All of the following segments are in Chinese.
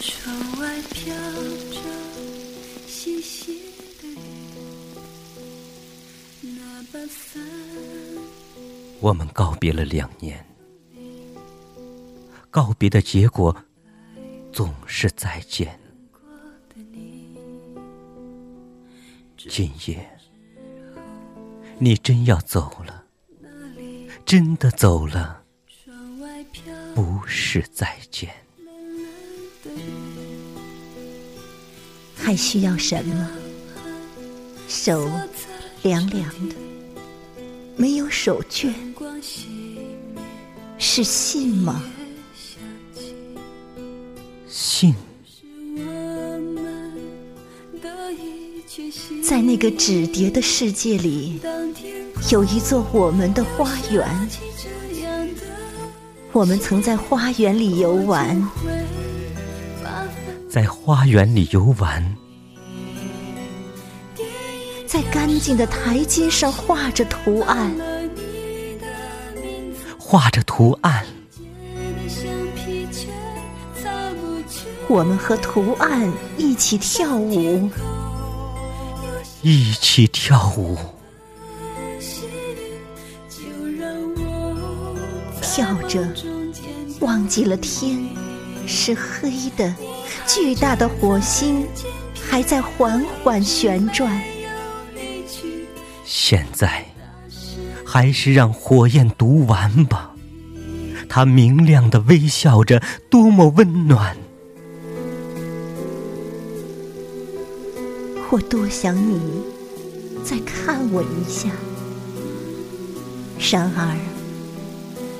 窗外飘着细细的雨。我们告别了两年。告别的结果。总是再见。今夜。你真要走了，真的走了，不是再见。还需要什么？手凉凉的，没有手绢，是信吗？信。在那个纸叠的世界里，有一座我们的花园。我们曾在花园里游玩，在花园里游玩，在干净的台阶上画着图案，画着图案。我们和图案一起跳舞。一起跳舞，跳着忘记了天是黑的，巨大的火星还在缓缓旋转。现在，还是让火焰读完吧，它明亮的微笑着，多么温暖。我多想你再看我一下，然而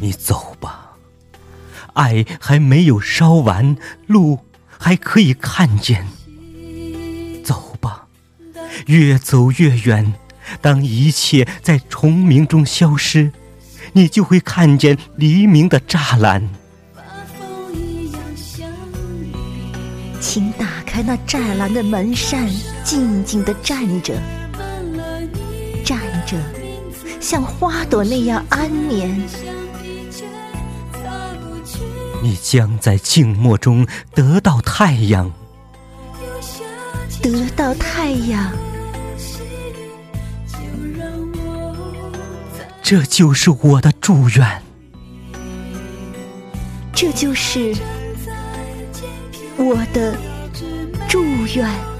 你走吧，爱还没有烧完，路还可以看见。走吧，越走越远。当一切在虫鸣中消失，你就会看见黎明的栅栏。请打开那栅栏的门扇，静静地站着。站着，像花朵那样安眠。你将在静默中得到太阳，得到太阳。这就是我的祝愿，这就是我的祝愿。